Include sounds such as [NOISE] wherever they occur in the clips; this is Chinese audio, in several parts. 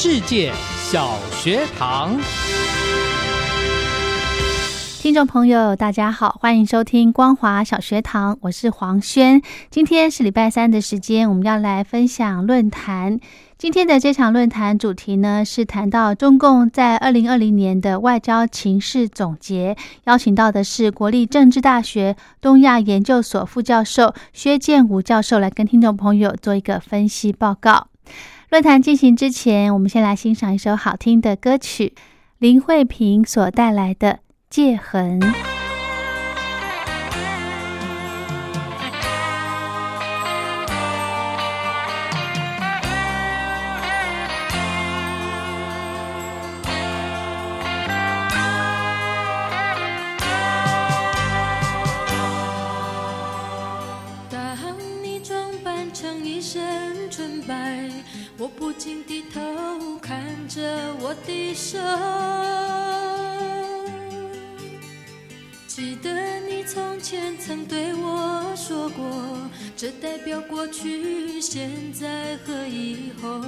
世界小学堂，听众朋友，大家好，欢迎收听光华小学堂，我是黄轩。今天是礼拜三的时间，我们要来分享论坛。今天的这场论坛主题呢，是谈到中共在二零二零年的外交情势总结，邀请到的是国立政治大学东亚研究所副教授薛建武教授来跟听众朋友做一个分析报告。论坛进行之前，我们先来欣赏一首好听的歌曲，林慧萍所带来的《界痕》。当你装扮成一身纯白，我不禁低头看着我的手。记得你从前曾对我说过，这代表过去、现在和以后。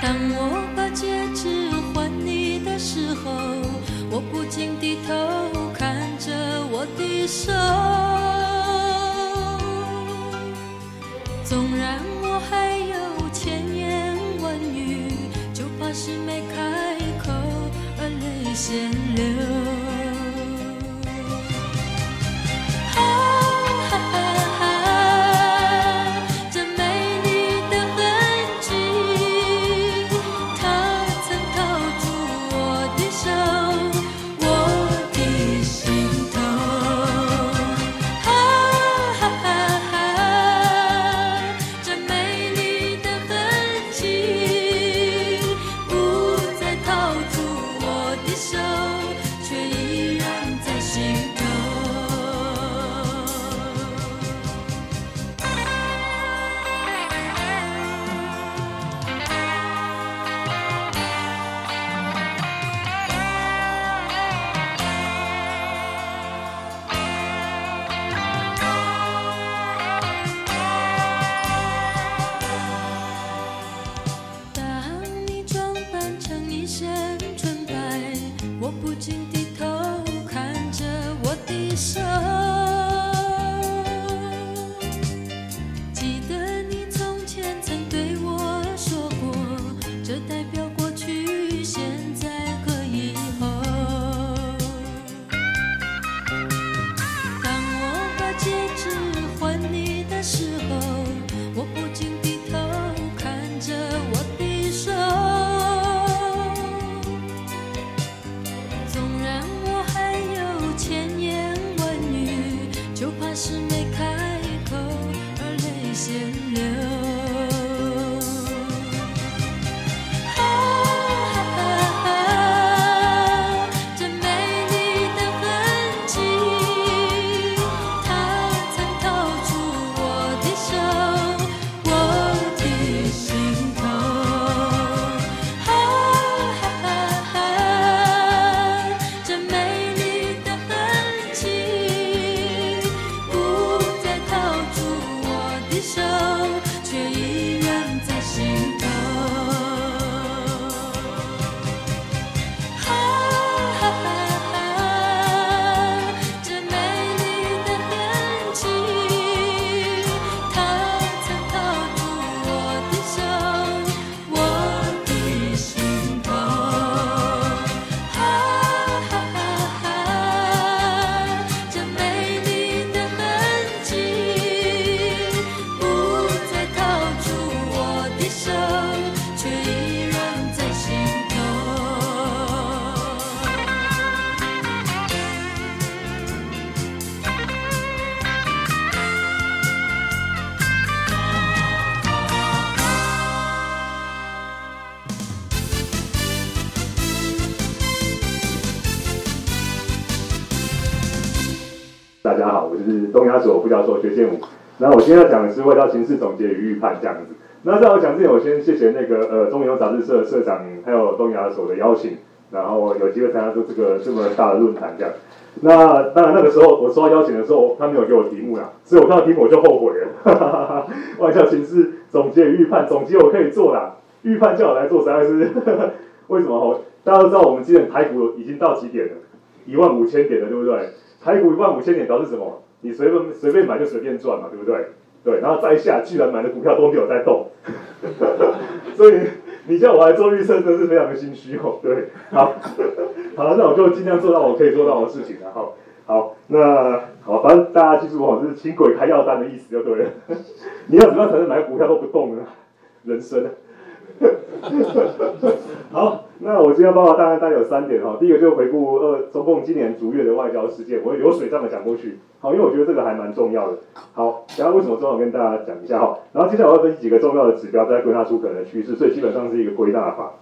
当我把戒指还你的时候，我不禁低头我的手。纵然我还有千言万语，就怕是没开口而泪先这代我是东亚所副教授薛建武。那我今天要讲的是外交形势总结与预判这样子。那在我讲之前，我先谢谢那个呃中邮杂志社社长还有东亚所的邀请，然后有机会参加这这个这么大的论坛这样。那当然那个时候我收到邀请的时候，他没有给我题目啦，所以我看到题目我就后悔了。[LAUGHS] 外交形势总结与预判，总结我可以做啦，预判叫我来做实在是 [LAUGHS] 为什么？大家都知道我们今天台股已经到几点了？一万五千点了，对不对？台股一万五千点表示什么？你随便随便买就随便赚嘛，对不对？对，然后再下，居然买的股票都没有在动，[LAUGHS] 所以你叫我来做预测，真是非常的心虚哦。对，好，好，那我就尽量做到我可以做到的事情，然后好，那好，反正大家记住哦，就是请鬼开药单的意思就对了。[LAUGHS] 你要怎么样才能买股票都不动呢？人生。[LAUGHS] 好，那我今天报告大概大概有三点哈。第一个就是回顾二中共今年逐月的外交事件，我会流水账的讲过去。好，因为我觉得这个还蛮重要的。好，然后为什么重要跟大家讲一下哈。然后接下来我要分析几个重要的指标，再归纳出可能的趋势，所以基本上是一个归纳法。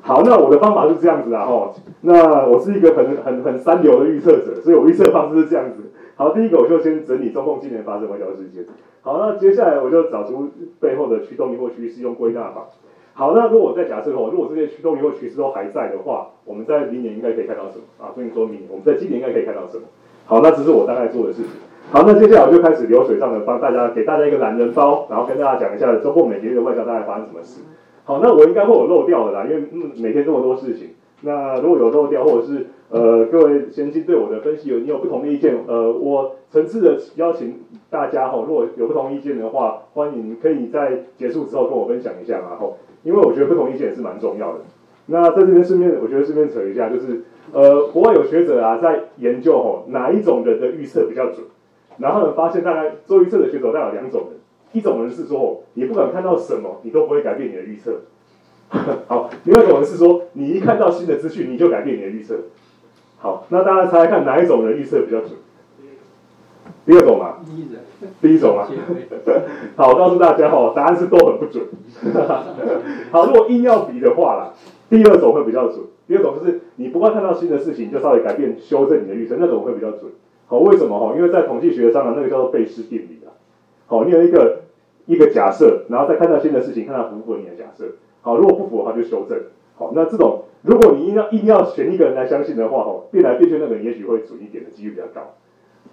好，那我的方法是这样子啊哈。那我是一个很很很三流的预测者，所以我预测方式是这样子。好，第一个我就先整理中共今年发生外交事件。好，那接下来我就找出背后的驱动力或趋势，用归纳法。好，那如果我再假设哦，如果这些驱动力或趋势都还在的话，我们在明年应该可以看到什么啊？所以说明年我们在今年应该可以看到什么？好，那这是我大概做的事情。好，那接下来我就开始流水账的帮大家给大家一个懒人包，然后跟大家讲一下中共每个月的外交大概发生什么事。好，那我应该会有漏掉的啦，因为每天这么多事情。那如果有漏掉，或者是呃各位先进对我的分析有你有不同的意见，呃，我诚挚的邀请大家哈，如果有不同意见的话，欢迎可以在结束之后跟我分享一下嘛，吼。因为我觉得不同意见也是蛮重要的。那在这边顺便，我觉得顺便扯一下，就是呃，国外有学者啊在研究吼哪一种人的预测比较准，然后呢发现大概做预测的学者大概有两种人，一种人是说你不管看到什么，你都不会改变你的预测。[LAUGHS] 好，另外一种人是说你一看到新的资讯，你就改变你的预测。好，那大家猜猜看哪一种人预测比较准？第二种嘛，第一种嘛，[LAUGHS] 好，告诉大家哈，答案是都很不准。[LAUGHS] 好，如果硬要比的话啦，第二种会比较准。第二种就是你不会看到新的事情，就稍微改变、修正你的预测，那种会比较准。好，为什么哈？因为在统计学上呢，那个叫做贝氏定理啊。好，你有一个一个假设，然后再看到新的事情，看它符不符合你的假设。好，如果不符合的话就修正。好，那这种如果你硬要硬要选一个人来相信的话，哈，变来变去那个人也许会准一点的几率比较高。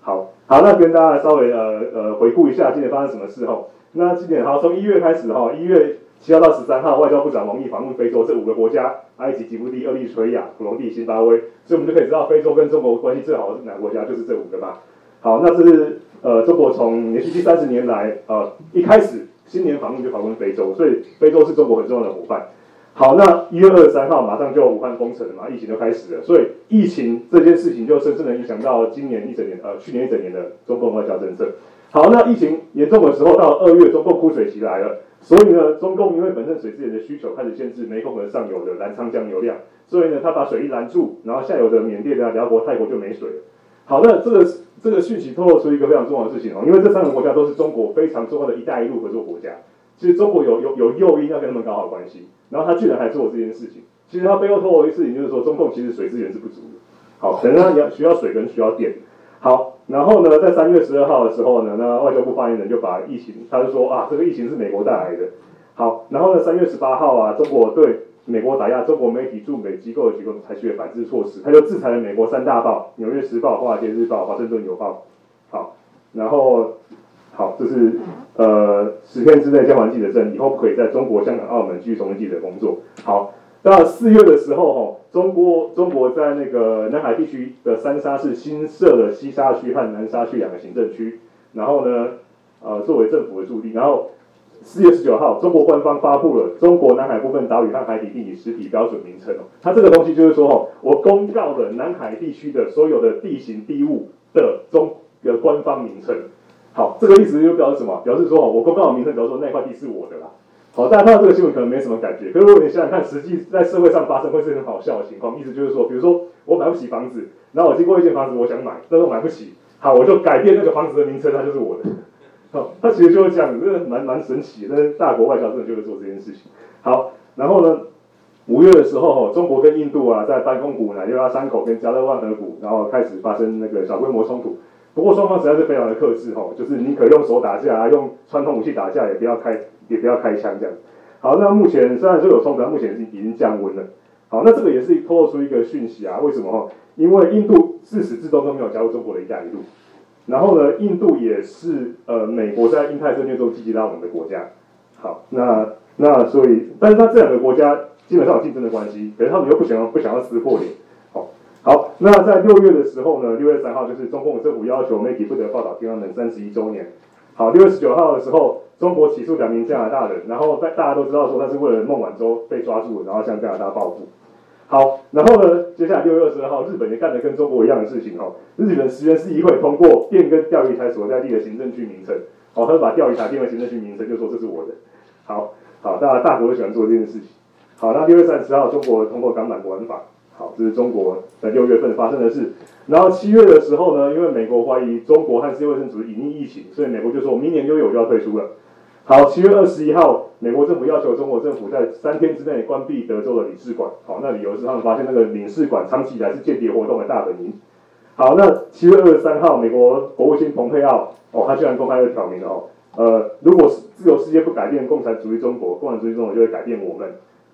好好，那跟大家稍微呃呃回顾一下今年发生什么事哈。那今年好，从一月开始哈，一月七号到十三号，外交部长王毅访问非洲这五个国家：埃及、吉布地、厄立垂亚、普隆地、辛巴威。所以我们就可以知道，非洲跟中国关系最好的哪个国家？就是这五个吧。好，那这是呃中国从连续第三十年来呃一开始新年访问就访问非洲，所以非洲是中国很重要的伙伴。好，那一月二十三号马上就武汉封城了嘛，疫情就开始了，所以疫情这件事情就深深的影响到今年一整年，呃，去年一整年的中共外交政策。好，那疫情严重的时候，到二月中共枯水期来了，所以呢，中共因为本身水资源的需求开始限制湄公河上游的澜沧江流量，所以呢，他把水一拦住，然后下游的缅甸啊、辽国、泰国就没水了。好，那这个这个讯息透露出一个非常重要的事情哦，因为这三个国家都是中国非常重要的一带一路合作国家。其实中国有有有诱因要跟他们搞好关系，然后他居然还做这件事情。其实他背后透露的事情就是说，中共其实水资源是不足的。好，可能他要需要水跟需要电。好，然后呢，在三月十二号的时候呢，那外交部发言人就把疫情，他就说啊，这个疫情是美国带来的。好，然后呢，三月十八号啊，中国对美国打压，中国媒体驻美机构的举动采取了反制措施，他就制裁了美国三大报：纽约时报、华尔街日报、华盛顿邮报。好，然后。好，这是呃十天之内交完记者证以后，可以在中国、香港、澳门继续从事记者工作。好，到四月的时候，哈，中国中国在那个南海地区的三沙市新设了西沙区和南沙区两个行政区，然后呢，呃，作为政府的驻地。然后四月十九号，中国官方发布了中国南海部分岛屿和海底地理实体标准名称哦。它这个东西就是说，哦，我公告了南海地区的所有的地形地物的中的官方名称。好，这个意思就表示什么？表示说，我公告的名称，比如说那块地是我的啦。好，大家看到这个新闻可能没什么感觉，可是如果你想想看，实际在社会上发生会是很好笑的情况。意思就是说，比如说我买不起房子，然后我经过一间房子，我想买，但是我买不起，好，我就改变那个房子的名称，它就是我的。[LAUGHS] 好，它其实就是这样，这个蛮蛮神奇的。那大国外交真的就会做这件事情。好，然后呢，五月的时候，中国跟印度啊，在班公谷、乃六拉山口跟加勒万河谷，然后开始发生那个小规模冲突。不过双方实在是非常的克制哈，就是宁可用手打架，用传统武器打架，也不要开也不要开枪这样。好，那目前虽然说有冲突，但目前是已经降温了。好，那这个也是透露出一个讯息啊，为什么哈？因为印度自始至终都没有加入中国的一带一路，然后呢，印度也是呃美国在印太战略中积极拉拢的国家。好，那那所以，但是它这两个国家基本上有竞争的关系，可是他们又不想要不想要撕破脸。那在六月的时候呢，六月三号就是中共政府要求媒体不得报道天安门三十一周年。好，六月十九号的时候，中国起诉两名加拿大人，然后大大家都知道说他是为了孟晚舟被抓住，然后向加拿大报复。好，然后呢，接下来六月二十二号，日本也干了跟中国一样的事情哦。日本石原市议会通过变更钓鱼台所在地的行政区名称，哦，他把钓鱼台变为行政区名称，就说这是我的。好，好，大家大国都喜欢做这件事情。好，那六月三十号，中国通过港版国安法。好，这是中国在六月份发生的事。然后七月的时候呢，因为美国怀疑中国和世界卫生组织隐匿疫情，所以美国就说明年六月我就要退出了。好，七月二十一号，美国政府要求中国政府在三天之内关闭德州的领事馆。好，那理由是他们发现那个领事馆长期以来是间谍活动的大本营。好，那七月二十三号，美国国务卿蓬佩奥，哦，他居然公开的挑明了哦，呃，如果自由世界不改变共产主义中国，共产主义中国就会改变我们。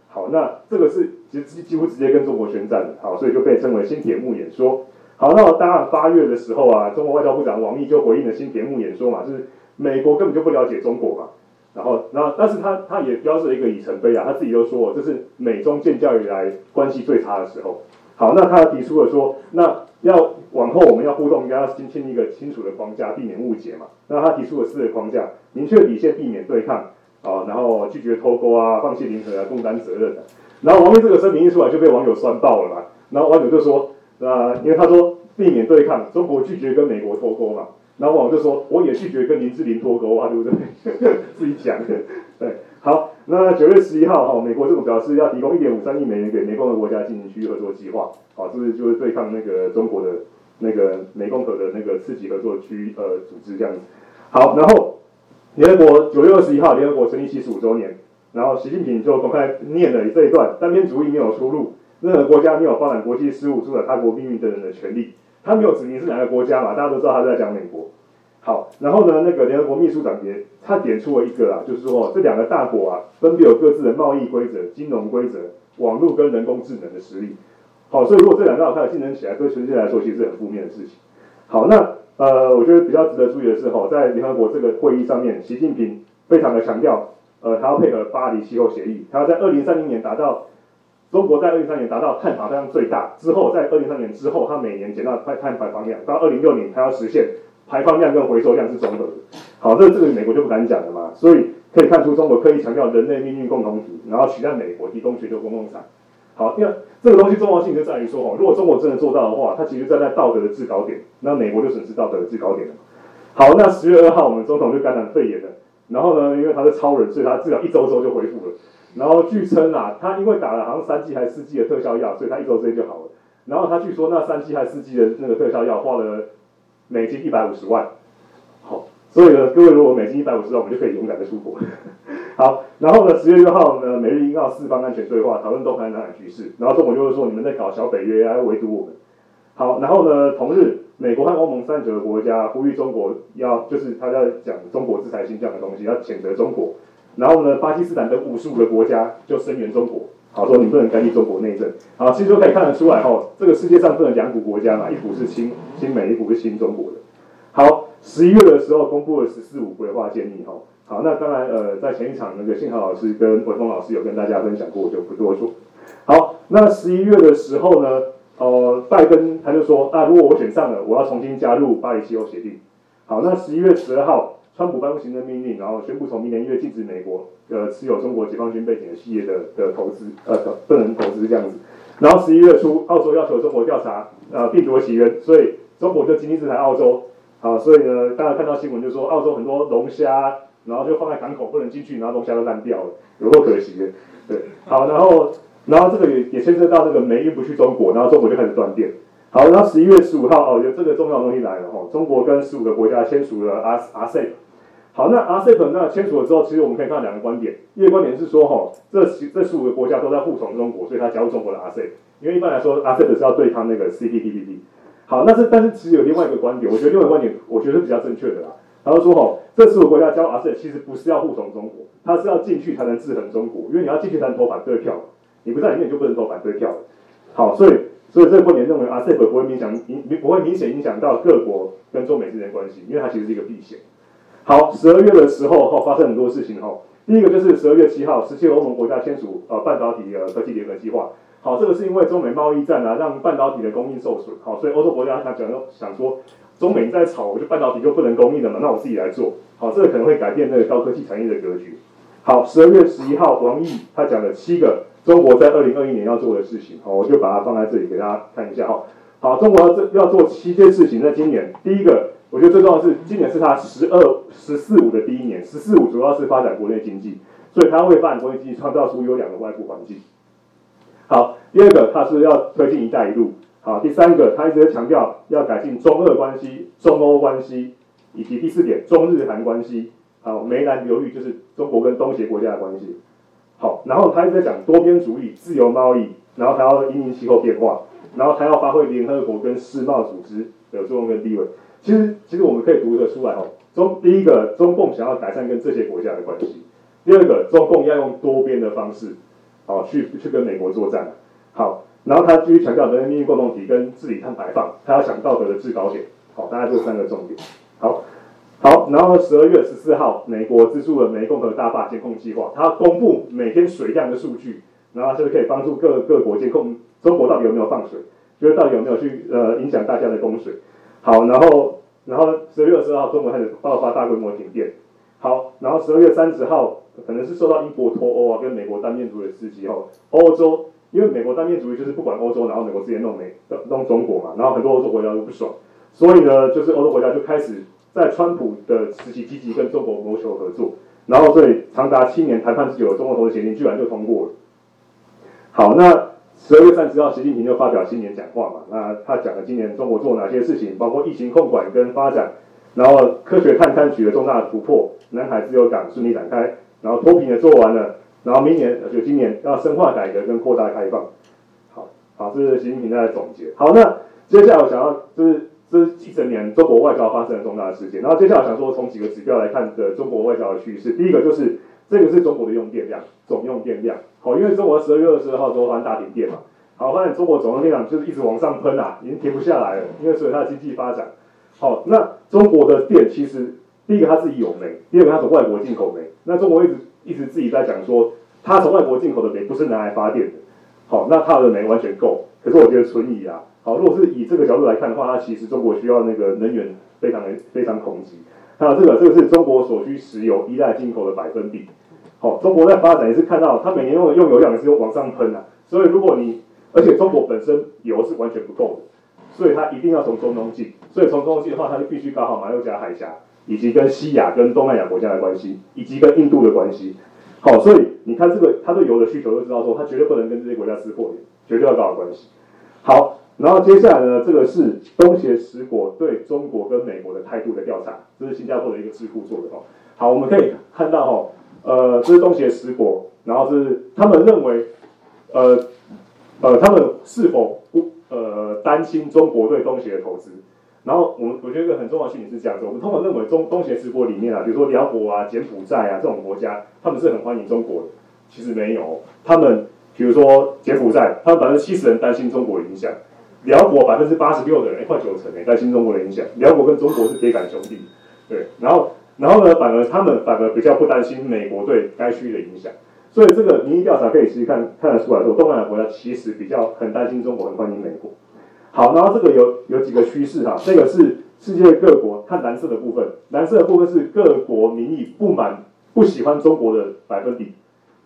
好，那这个是其实几乎直接跟中国宣战的，好，所以就被称为新铁幕演说。好，那当然八月的时候啊，中国外交部长王毅就回应了新铁幕演说嘛，就是美国根本就不了解中国嘛，然后，然后，但是他他也标志了一个里程碑啊，他自己都说这是美中建交以来关系最差的时候。好，那他提出了说，那要往后我们要互动，应该要先建立一个清楚的框架，避免误解嘛。那他提出了四个框架，明确底线，避免对抗。啊，然后拒绝脱钩啊，放弃零和啊，共担责任的。然后王毅这个声明一出来，就被网友酸爆了嘛。然后网友就说，啊，因为他说避免对抗，中国拒绝跟美国脱钩嘛。然后网友就说，我也拒绝跟林志玲脱钩啊，对不对？自己讲的。对，好，那九月十一号哈，美国政府表示要提供一点五三亿美元给湄公河国家进行区域合作计划。好，这是就是对抗那个中国的那个湄公河的那个刺激合作区呃组织这样子。好，然后。联合国九月二十一号，联合国成立七十五周年，然后习近平就公开念了这一段：单边主义没有出路，任何国家没有发展国际事务、主宰他国命运的人的权利。他没有指明是哪个国家嘛？大家都知道他在讲美国。好，然后呢，那个联合国秘书长也他点出了一个啊，就是说这两个大国啊，分别有各自的贸易规则、金融规则、网络跟人工智能的实力。好，所以如果这两个大竞争起来，对全世界来说其实是很负面的事情。好，那。呃，我觉得比较值得注意的是，哈，在联合国这个会议上面，习近平非常的强调，呃，他要配合巴黎气候协议，他要在二零三零年达到中国在二零三零年达到碳排放量最大之后，在二零三年之后，他每年减到碳碳排放量，到二零六年他要实现排放量跟回收量是中和的。好，这这个美国就不敢讲了嘛，所以可以看出中国刻意强调人类命运共同体，然后取代美国提供全球公共产。好，因为这个东西重要性就在于说，哈，如果中国真的做到的话，它其实站在道德的制高点，那美国就损失道德的制高点了。好，那十月二号，我们总统就感染肺炎了，然后呢，因为他是超人，所以他至少一周之后就恢复了。然后据称啊，他因为打了好像三剂还是四剂的特效药，所以他一周之内就好了。然后他据说那三剂还是四剂的那个特效药花了美金一百五十万。好，所以呢，各位如果美金一百五十万，我们就可以勇敢的出国。好，然后呢，十月六号呢，美日英澳四方安全对话，讨论东海南海局势。然后中国就是说，你们在搞小北约，要围堵我们。好，然后呢，同日，美国和欧盟三九个国家呼吁中国要，就是他在讲中国制裁新疆的东西，要谴责中国。然后呢，巴基斯坦等五十五个国家就声援中国，好说你不能干预中国内政。好，其实就可以看得出来，哈，这个世界上分了两股国家嘛，一股是亲亲美，一股是亲中国的。好，十一月的时候公布了“十四五”规划建议，哈。好，那当然，呃，在前一场那个信豪老师跟文峰老师有跟大家分享过，我就不多说。好，那十一月的时候呢，呃，拜登他就说，啊，如果我选上了，我要重新加入巴黎气候协定。好，那十一月十二号，川普颁布行政命令，然后宣布从明年一月禁止美国呃持有中国解放军背景的企业的的投资，呃，不能投资这样子。然后十一月初，澳洲要求中国调查呃病毒的起源，所以中国就经济制裁澳洲。好，所以呢，大家看到新闻就说，澳洲很多龙虾。然后就放在港口不能进去，然后龙虾都烂掉了，有多可惜的。对，好，然后然后这个也也牵涉到那个煤运不去中国，然后中国就开始断电。好，然后十一月十五号哦，有这个重要东西来了哈，中国跟十五个国家签署了 R RCEP。好，那 RCEP 那签署了之后，其实我们可以看到两个观点，一个观点是说哈，这十这十五个国家都在护从中国，所以他加入中国的 RCEP。因为一般来说 RCEP 是要对抗那个 CPTPP。好，那是但是其实有另外一个观点，我觉得另外一个观点，我觉得是比较正确的啦。他就说吼，这十五国家加入 RCEP 其实不是要护从中国，它是要进去才能制衡中国，因为你要进去才能投反对票，你不在里面就不能投反对票。好，所以所以这个观点认为 RCEP 不会影响影不会明显影响到各国跟中美之间关系，因为它其实是一个避险。好，十二月的时候哈发生很多事情哈，第一个就是十二月七号，十七欧盟国家签署呃半导体呃科技联合计划。好，这个是因为中美贸易战啊，让半导体的供应受损。好，所以欧洲国家他讲想说，中美在吵，我就半导体就不能供应了嘛，那我自己来做。好，这个可能会改变那个高科技产业的格局。好，十二月十一号，王毅他讲了七个中国在二零二一年要做的事情。好，我就把它放在这里给大家看一下哈。好，中国要这要做七件事情，在今年第一个，我觉得最重要的是，今年是他十二十四五的第一年，十四五主要是发展国内经济，所以他会发展国内经济，创造出优良的外部环境。好，第二个，他是要推进“一带一路”。好，第三个，他一直在强调要改进中俄关系、中欧关系，以及第四点，中日韩关系。好，梅兰流域就是中国跟东协国家的关系。好，然后他一直在讲多边主义、自由贸易，然后他要因应气候变化，然后他要发挥联合国跟世贸组织的作用跟地位。其实，其实我们可以读得出来哦。中第一个，中共想要改善跟这些国家的关系；第二个，中共要用多边的方式。好，去去跟美国作战。好，然后他继续强调人类命运共同体跟治理碳排放，他要想道德的制高点。好，大概这三个重点。好，好，然后十二月十四号，美国资助了湄公河大坝监控计划，他公布每天水量的数据，然后就是可以帮助各各国监控中国到底有没有放水，就是到底有没有去呃影响大家的供水。好，然后然后十二月二十号，中国开始爆发大规模停电。好，然后十二月三十号。可能是受到英国脱欧啊，跟美国单面主义的刺激后，欧洲因为美国单面主义就是不管欧洲，然后美国直接弄美弄中国嘛，然后很多欧洲国家都不爽，所以呢，就是欧洲国家就开始在川普的时期积极跟中国谋求合作，然后所以长达七年谈判之久的中国投资协定居然就通过了。好，那十二月三十号，习近平就发表新年讲话嘛，那他讲了今年中国做哪些事情，包括疫情控管跟发展，然后科学探勘取得重大的突破，南海自由港顺利展开。然后脱贫也做完了，然后明年就今年要深化改革跟扩大开放。好，好，这是习近平在总结。好，那接下来我想要就是这是一整年中国外交发生的重大事件。然后接下来想说从几个指标来看的中国外交的趋势。第一个就是这个是中国的用电量，总用电量。好，因为中国十二月二十二号之后发大停电嘛，好，发现中国总用电量就是一直往上喷啊，已经停不下来了，因为随着它的经济发展。好，那中国的电其实。第一个，它自己有煤；第二个，它从外国进口煤。那中国一直一直自己在讲说，它从外国进口的煤不是拿来发电的。好，那它的煤完全够。可是我觉得存疑啊。好，如果是以这个角度来看的话，它其实中国需要那个能源非常的非常恐急。还有这个，这个是中国所需石油依赖进口的百分比。好，中国在发展也是看到它每年用用油量也是往上喷啊。所以如果你，而且中国本身油是完全不够的，所以它一定要从中东进。所以从中东进的话，它就必须搞好马六甲海峡。以及跟西亚、跟东南亚国家的关系，以及跟印度的关系，好，所以你看这个，他对油的需求就知道说，他绝对不能跟这些国家撕破脸，绝对要搞好关系。好，然后接下来呢，这个是东协十国对中国跟美国的态度的调查，这是新加坡的一个智库做的哦。好，我们可以看到哈，呃，这是东协十国，然后是他们认为，呃，呃，他们是否不呃担心中国对东协的投资？然后我们我觉得一个很重要的事情是这样子，我们通常认为中东协十国里面啊，比如说辽国啊、柬埔寨啊这种国家，他们是很欢迎中国的。其实没有，他们比如说柬埔寨，他们百分之七十人担心中国的影响；辽国百分之八十六的人，快九成诶担心中国的影响。辽国跟中国是铁杆兄弟，对。然后然后呢，反而他们反而比较不担心美国对该区域的影响。所以这个民意调查可以其实看看得出来，说东南亚国家其实比较很担心中国，很欢迎美国。好，然后这个有有几个趋势哈，这个是世界各国看蓝色的部分，蓝色的部分是各国民意不满、不喜欢中国的百分比。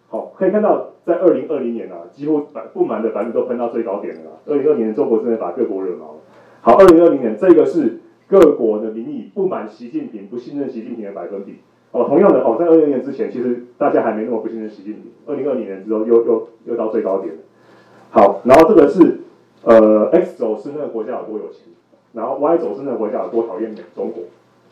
好，可以看到在二零二零年啊，几乎百不满的百分都喷到最高点了啦。二零二零年中国真的把各国惹毛了。好，二零二零年这个是各国的民意不满习近平、不信任习近平的百分比。哦，同样的哦，在二零年之前，其实大家还没那么不信任习近平。二零二零年之后又又又到最高点了。好，然后这个是。呃，X 轴是那个国家有多有钱，然后 Y 轴是那个国家有多讨厌中国，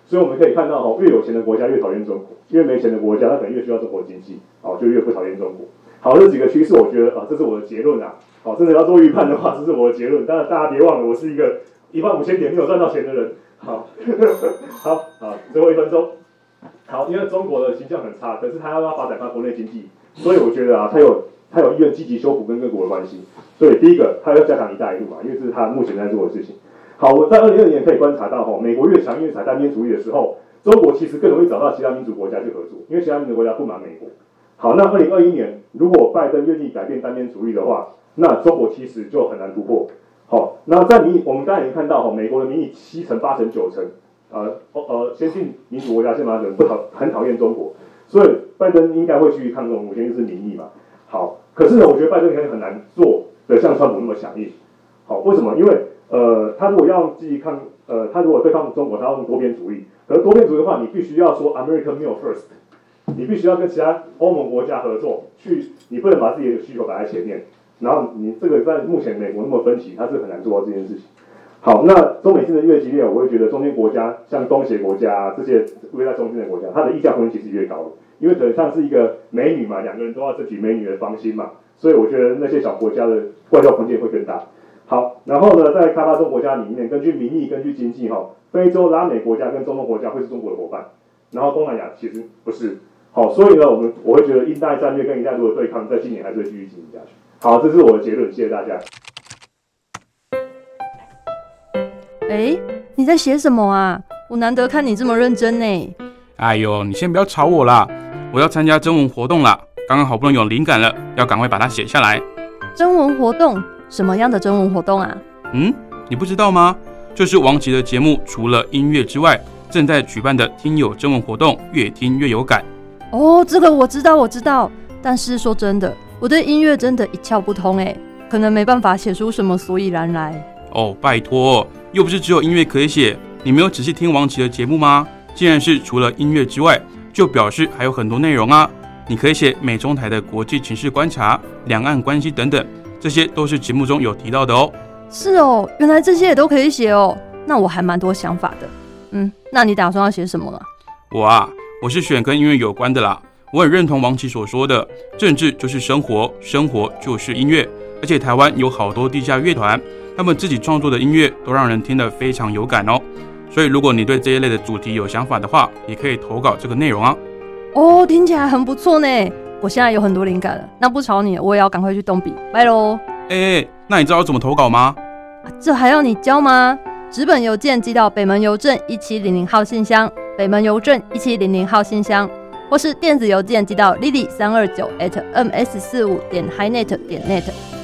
所以我们可以看到哦，越有钱的国家越讨厌中国，越没钱的国家它可能越需要中国经济，哦，就越不讨厌中国。好，这几个趋势，我觉得啊，这是我的结论啊。好，真的要做预判的话，这是我的结论。但是大家别忘了，我是一个一万五千点没有赚到钱的人。好，好，好，最后一分钟。好，因为中国的形象很差，可是他要发展他国内经济，所以我觉得啊，他有他有意愿积极修复跟各国的关系。所以第一个，他要加强一带一路嘛，因为这是他目前在做的事情。好，我在二零二零年可以观察到哈，美国越强越采单边主义的时候，中国其实更容易找到其他民主国家去合作，因为其他民主国家不满美国。好，那二零二一年如果拜登愿意改变单边主义的话，那中国其实就很难突破。好，那在民意，我们刚才已经看到哈，美国的民意七成、八成、九成，呃呃，先进民主国家先把人不讨很讨厌中国，所以拜登应该会去抗中，首先就是民意嘛。好，可是呢，我觉得拜登可能很难做的像川普那么强硬。好，为什么？因为呃，他如果要积极抗，呃，他如果对抗中国，他要用多边主义。可是多边主义的话，你必须要说 America meal first，你必须要跟其他欧盟国家合作，去，你不能把自己的需求摆在前面。然后你这个在目前美国那么分歧，他是很难做到这件事情。好，那中美竞争越激烈，我会觉得中间国家像东协国家这些位在中间的国家，它的溢价空间其实越高的，因为可能像是一个美女嘛，两个人都要争取美女的芳心嘛，所以我觉得那些小国家的外交空间会更大。好，然后呢，在开发中国家里面，根据民意，根据经济，哈，非洲、拉美国家跟中东国家会是中国的伙伴，然后东南亚其实不是。好，所以呢，我们我会觉得印代战略跟印代路的对抗，在今年还是会继续进行下去。好，这是我的结论，谢谢大家。哎，你在写什么啊？我难得看你这么认真呢。哎呦，你先不要吵我啦，我要参加征文活动了，刚刚好不容易有灵感了，要赶快把它写下来。征文活动？什么样的征文活动啊？嗯，你不知道吗？就是王琦的节目，除了音乐之外，正在举办的听友征文活动，越听越有感。哦，这个我知道，我知道。但是说真的。我对音乐真的一窍不通哎，可能没办法写出什么所以然来。哦，拜托，又不是只有音乐可以写。你没有仔细听王琦的节目吗？既然是除了音乐之外，就表示还有很多内容啊。你可以写美中台的国际情势观察、两岸关系等等，这些都是节目中有提到的哦。是哦，原来这些也都可以写哦。那我还蛮多想法的。嗯，那你打算要写什么啊？我啊，我是选跟音乐有关的啦。我很认同王琦所说的，政治就是生活，生活就是音乐。而且台湾有好多地下乐团，他们自己创作的音乐都让人听得非常有感哦。所以如果你对这一类的主题有想法的话，也可以投稿这个内容啊。哦，听起来很不错呢。我现在有很多灵感了，那不吵你，我也要赶快去动笔，拜喽。哎，那你知道怎么投稿吗？这还要你教吗？纸本邮件寄到北门邮政一七零零号信箱，北门邮政一七零零号信箱。或是电子邮件寄到 lily 三二九 at ms 四五点 hinet 点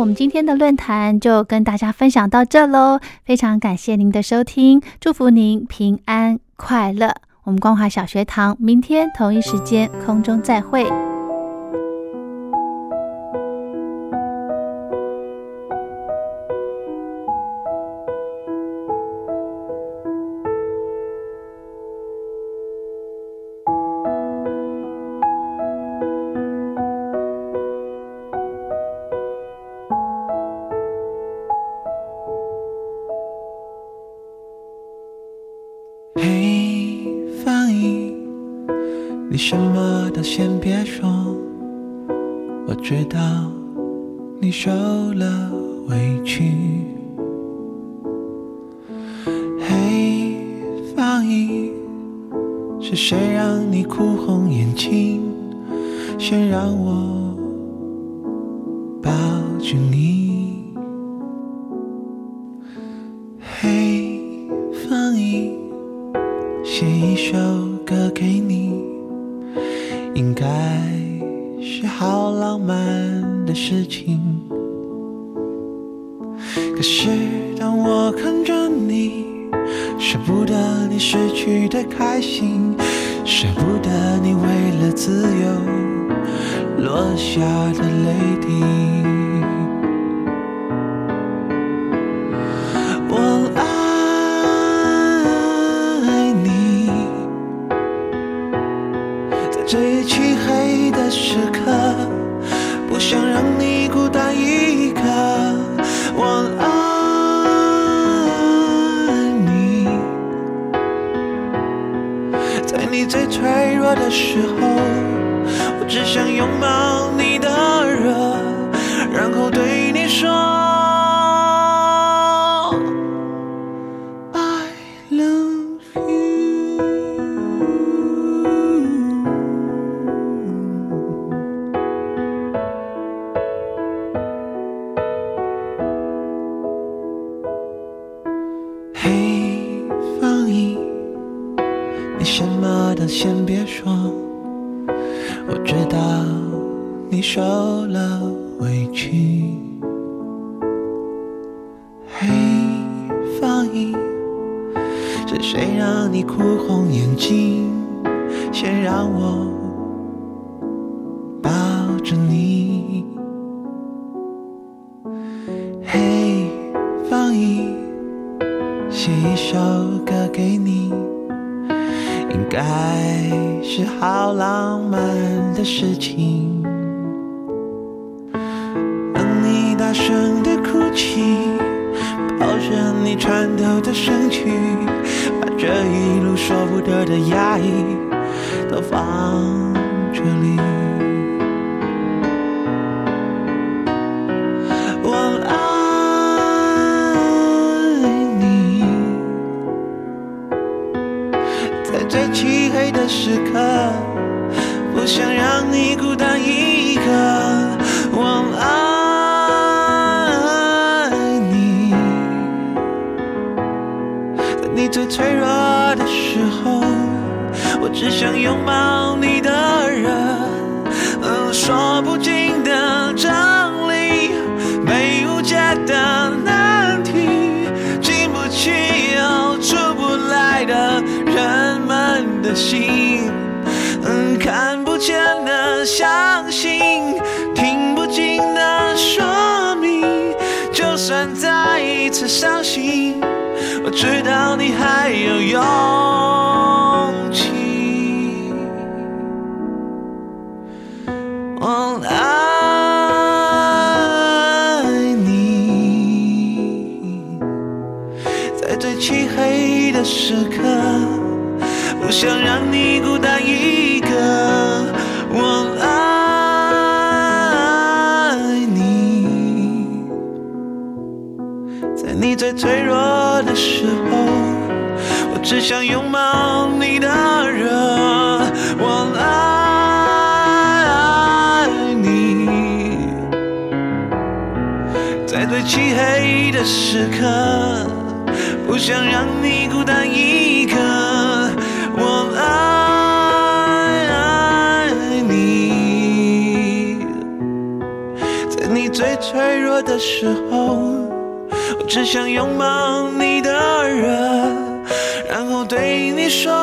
我们今天的论坛就跟大家分享到这喽。非常感谢您的收听，祝福您平安快乐。我们光华小学堂明天同一时间空中再会。别说，我知道你受了委屈。嘿，方怡，是谁让你哭红眼睛？先让我舍不得你，为了自由落下的泪滴。我爱你，在最漆黑的时刻。的时候，我只想拥抱你的热，然后对你说 I love you。什么都先别说，我知道你受了委屈。嘿，放映，是谁让你哭红眼睛？先让我时刻，不想让你孤单一个。我爱你，在你最脆弱的时候，我只想拥抱你的热，嗯，说不尽的张力，没无解的难题，进不去又出不来的人们的心，伤心，我知道你还有勇气。我爱你，在最漆黑的时刻，不想让你孤脆弱的时候，我只想拥抱你的热。我爱你，在最漆黑的时刻，不想让你孤单一个。我爱你，在你最脆弱的时候，只想拥抱你的热，然后对你说。